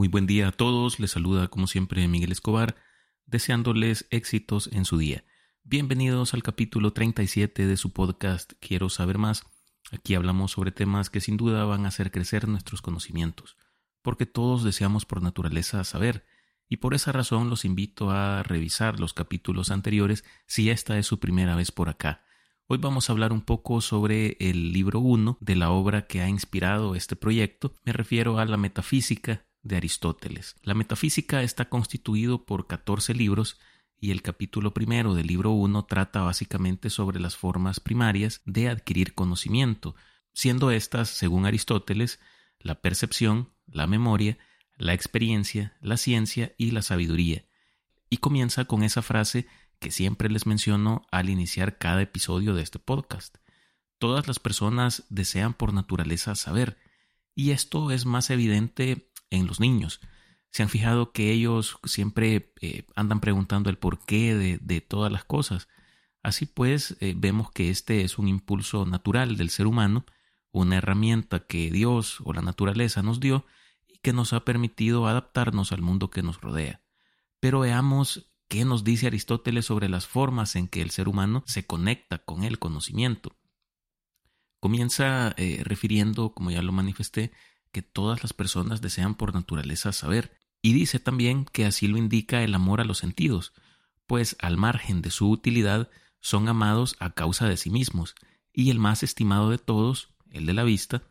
Muy buen día a todos, les saluda como siempre Miguel Escobar, deseándoles éxitos en su día. Bienvenidos al capítulo 37 de su podcast Quiero saber más. Aquí hablamos sobre temas que sin duda van a hacer crecer nuestros conocimientos, porque todos deseamos por naturaleza saber, y por esa razón los invito a revisar los capítulos anteriores si esta es su primera vez por acá. Hoy vamos a hablar un poco sobre el libro 1 de la obra que ha inspirado este proyecto. Me refiero a la metafísica de Aristóteles. La metafísica está constituido por 14 libros y el capítulo primero del libro 1 trata básicamente sobre las formas primarias de adquirir conocimiento, siendo estas, según Aristóteles, la percepción, la memoria, la experiencia, la ciencia y la sabiduría. Y comienza con esa frase que siempre les menciono al iniciar cada episodio de este podcast. Todas las personas desean por naturaleza saber, y esto es más evidente en los niños. Se han fijado que ellos siempre eh, andan preguntando el porqué de, de, todas las cosas. Así pues, eh, vemos que este es un impulso natural del ser humano, una herramienta que Dios o la naturaleza nos dio y que nos ha permitido adaptarnos al mundo que nos rodea. Pero veamos ¿Qué nos dice Aristóteles sobre las formas en que el ser humano se conecta con el conocimiento? Comienza eh, refiriendo, como ya lo manifesté, que todas las personas desean por naturaleza saber, y dice también que así lo indica el amor a los sentidos, pues al margen de su utilidad son amados a causa de sí mismos, y el más estimado de todos, el de la vista,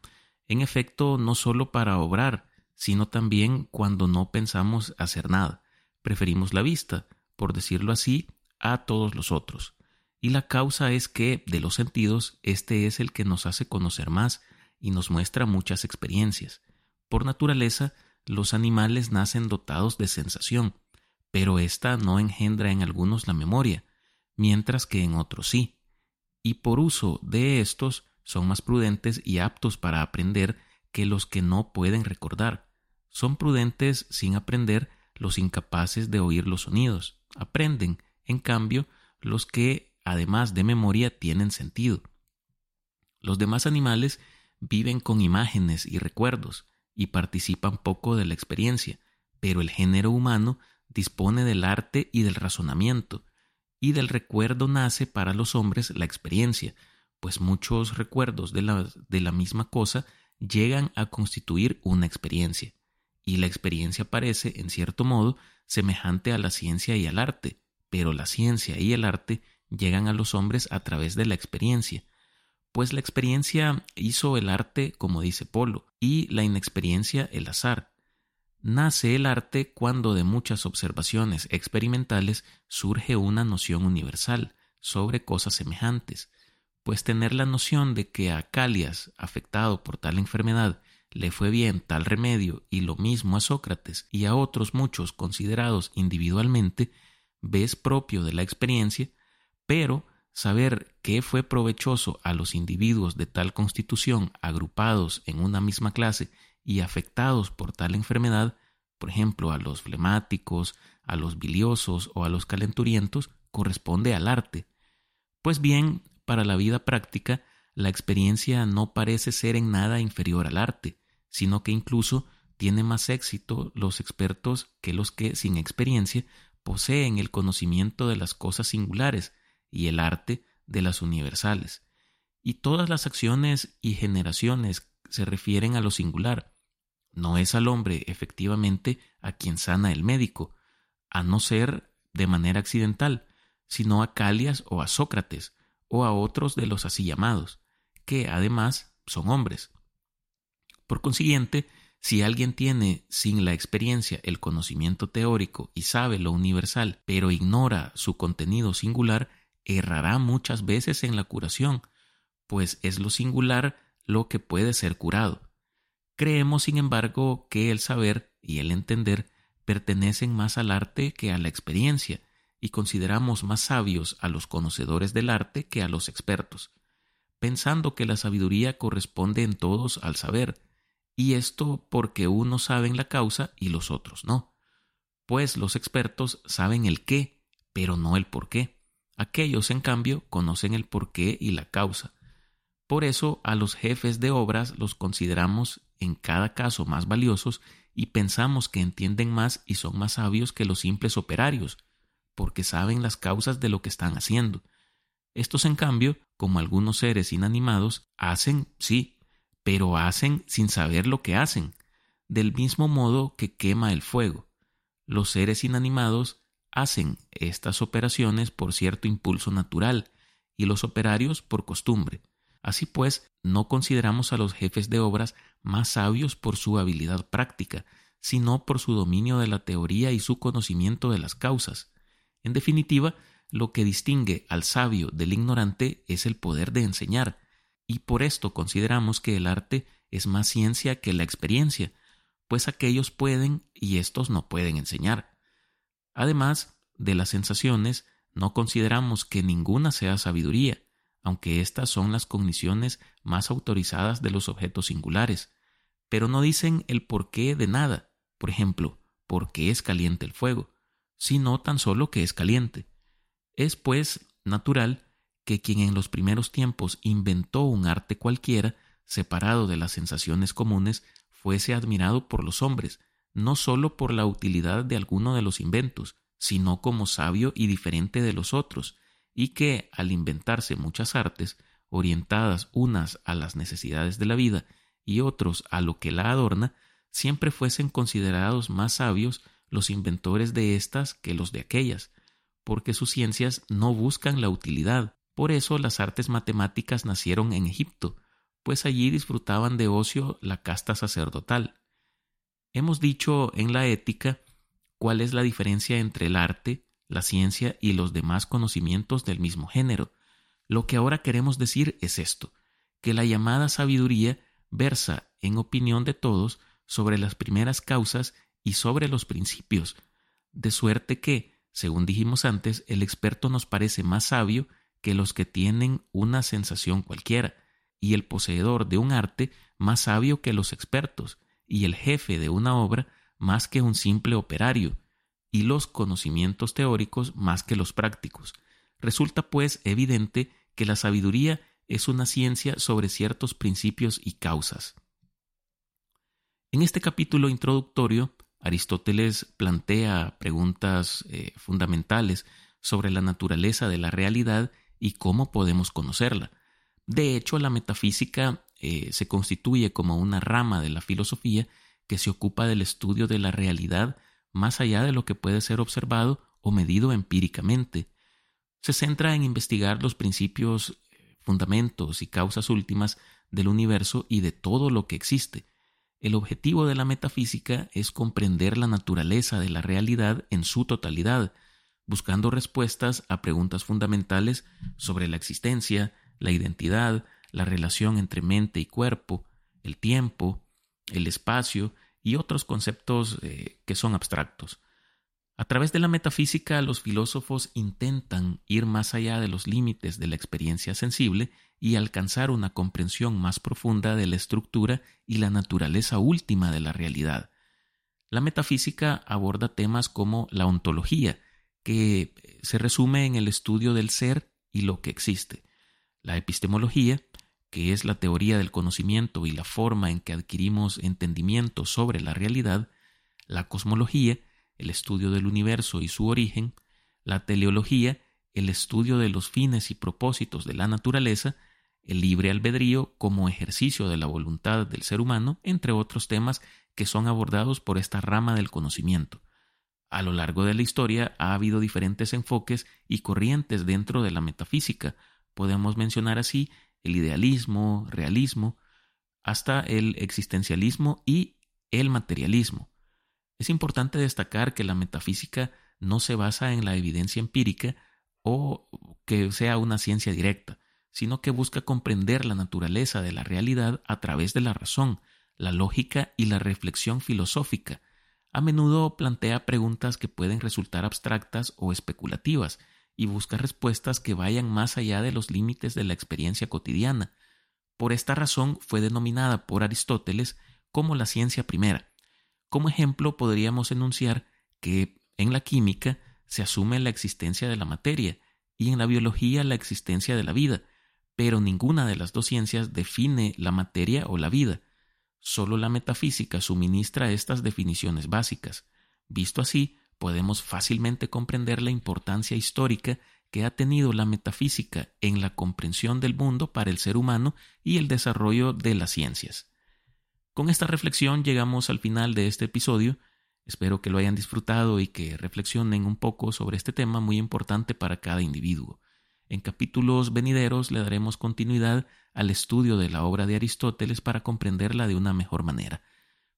en efecto no sólo para obrar, sino también cuando no pensamos hacer nada, preferimos la vista, por decirlo así, a todos los otros. Y la causa es que, de los sentidos, este es el que nos hace conocer más y nos muestra muchas experiencias. Por naturaleza, los animales nacen dotados de sensación, pero ésta no engendra en algunos la memoria, mientras que en otros sí. Y por uso de estos son más prudentes y aptos para aprender que los que no pueden recordar. Son prudentes sin aprender los incapaces de oír los sonidos aprenden, en cambio, los que, además de memoria, tienen sentido. Los demás animales viven con imágenes y recuerdos y participan poco de la experiencia, pero el género humano dispone del arte y del razonamiento, y del recuerdo nace para los hombres la experiencia, pues muchos recuerdos de la, de la misma cosa llegan a constituir una experiencia, y la experiencia parece, en cierto modo, semejante a la ciencia y al arte, pero la ciencia y el arte llegan a los hombres a través de la experiencia, pues la experiencia hizo el arte, como dice Polo, y la inexperiencia el azar. Nace el arte cuando de muchas observaciones experimentales surge una noción universal sobre cosas semejantes, pues tener la noción de que a Calias, afectado por tal enfermedad, le fue bien tal remedio y lo mismo a Sócrates y a otros muchos considerados individualmente, ves propio de la experiencia, pero saber qué fue provechoso a los individuos de tal constitución agrupados en una misma clase y afectados por tal enfermedad, por ejemplo a los flemáticos, a los biliosos o a los calenturientos, corresponde al arte. Pues bien, para la vida práctica, la experiencia no parece ser en nada inferior al arte, sino que incluso tiene más éxito los expertos que los que, sin experiencia, poseen el conocimiento de las cosas singulares y el arte de las universales. Y todas las acciones y generaciones se refieren a lo singular. No es al hombre, efectivamente, a quien sana el médico, a no ser de manera accidental, sino a Calias o a Sócrates, o a otros de los así llamados, que además son hombres. Por consiguiente, si alguien tiene sin la experiencia el conocimiento teórico y sabe lo universal, pero ignora su contenido singular, errará muchas veces en la curación, pues es lo singular lo que puede ser curado. Creemos, sin embargo, que el saber y el entender pertenecen más al arte que a la experiencia, y consideramos más sabios a los conocedores del arte que a los expertos, pensando que la sabiduría corresponde en todos al saber, y esto porque unos saben la causa y los otros no. Pues los expertos saben el qué, pero no el por qué. Aquellos, en cambio, conocen el por qué y la causa. Por eso a los jefes de obras los consideramos en cada caso más valiosos y pensamos que entienden más y son más sabios que los simples operarios, porque saben las causas de lo que están haciendo. Estos, en cambio, como algunos seres inanimados, hacen, sí, pero hacen sin saber lo que hacen, del mismo modo que quema el fuego. Los seres inanimados hacen estas operaciones por cierto impulso natural y los operarios por costumbre. Así pues, no consideramos a los jefes de obras más sabios por su habilidad práctica, sino por su dominio de la teoría y su conocimiento de las causas. En definitiva, lo que distingue al sabio del ignorante es el poder de enseñar, y por esto consideramos que el arte es más ciencia que la experiencia, pues aquellos pueden y estos no pueden enseñar. Además de las sensaciones, no consideramos que ninguna sea sabiduría, aunque estas son las cogniciones más autorizadas de los objetos singulares, pero no dicen el porqué de nada, por ejemplo, por qué es caliente el fuego, sino tan solo que es caliente. Es, pues, natural que quien en los primeros tiempos inventó un arte cualquiera, separado de las sensaciones comunes, fuese admirado por los hombres, no sólo por la utilidad de alguno de los inventos, sino como sabio y diferente de los otros, y que, al inventarse muchas artes, orientadas unas a las necesidades de la vida y otros a lo que la adorna, siempre fuesen considerados más sabios los inventores de éstas que los de aquellas, porque sus ciencias no buscan la utilidad. Por eso las artes matemáticas nacieron en Egipto, pues allí disfrutaban de ocio la casta sacerdotal. Hemos dicho en la ética cuál es la diferencia entre el arte, la ciencia y los demás conocimientos del mismo género. Lo que ahora queremos decir es esto, que la llamada sabiduría versa, en opinión de todos, sobre las primeras causas y sobre los principios, de suerte que, según dijimos antes, el experto nos parece más sabio que los que tienen una sensación cualquiera, y el poseedor de un arte más sabio que los expertos, y el jefe de una obra más que un simple operario, y los conocimientos teóricos más que los prácticos. Resulta, pues, evidente que la sabiduría es una ciencia sobre ciertos principios y causas. En este capítulo introductorio, Aristóteles plantea preguntas eh, fundamentales sobre la naturaleza de la realidad y cómo podemos conocerla. De hecho, la metafísica eh, se constituye como una rama de la filosofía que se ocupa del estudio de la realidad más allá de lo que puede ser observado o medido empíricamente. Se centra en investigar los principios, eh, fundamentos y causas últimas del universo y de todo lo que existe. El objetivo de la metafísica es comprender la naturaleza de la realidad en su totalidad, buscando respuestas a preguntas fundamentales sobre la existencia, la identidad, la relación entre mente y cuerpo, el tiempo, el espacio y otros conceptos eh, que son abstractos. A través de la metafísica, los filósofos intentan ir más allá de los límites de la experiencia sensible y alcanzar una comprensión más profunda de la estructura y la naturaleza última de la realidad. La metafísica aborda temas como la ontología, que se resume en el estudio del ser y lo que existe, la epistemología, que es la teoría del conocimiento y la forma en que adquirimos entendimiento sobre la realidad, la cosmología, el estudio del universo y su origen, la teleología, el estudio de los fines y propósitos de la naturaleza, el libre albedrío como ejercicio de la voluntad del ser humano, entre otros temas que son abordados por esta rama del conocimiento. A lo largo de la historia ha habido diferentes enfoques y corrientes dentro de la metafísica. Podemos mencionar así el idealismo, realismo, hasta el existencialismo y el materialismo. Es importante destacar que la metafísica no se basa en la evidencia empírica o que sea una ciencia directa, sino que busca comprender la naturaleza de la realidad a través de la razón, la lógica y la reflexión filosófica. A menudo plantea preguntas que pueden resultar abstractas o especulativas, y busca respuestas que vayan más allá de los límites de la experiencia cotidiana. Por esta razón fue denominada por Aristóteles como la ciencia primera. Como ejemplo podríamos enunciar que en la química se asume la existencia de la materia y en la biología la existencia de la vida, pero ninguna de las dos ciencias define la materia o la vida. solo la metafísica suministra estas definiciones básicas. Visto así, podemos fácilmente comprender la importancia histórica que ha tenido la metafísica en la comprensión del mundo para el ser humano y el desarrollo de las ciencias. Con esta reflexión llegamos al final de este episodio. Espero que lo hayan disfrutado y que reflexionen un poco sobre este tema muy importante para cada individuo. En capítulos venideros le daremos continuidad al estudio de la obra de Aristóteles para comprenderla de una mejor manera.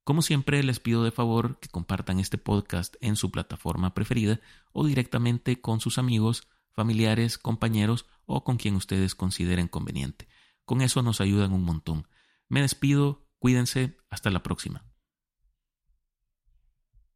Como siempre, les pido de favor que compartan este podcast en su plataforma preferida o directamente con sus amigos, familiares, compañeros o con quien ustedes consideren conveniente. Con eso nos ayudan un montón. Me despido, cuídense, hasta la próxima.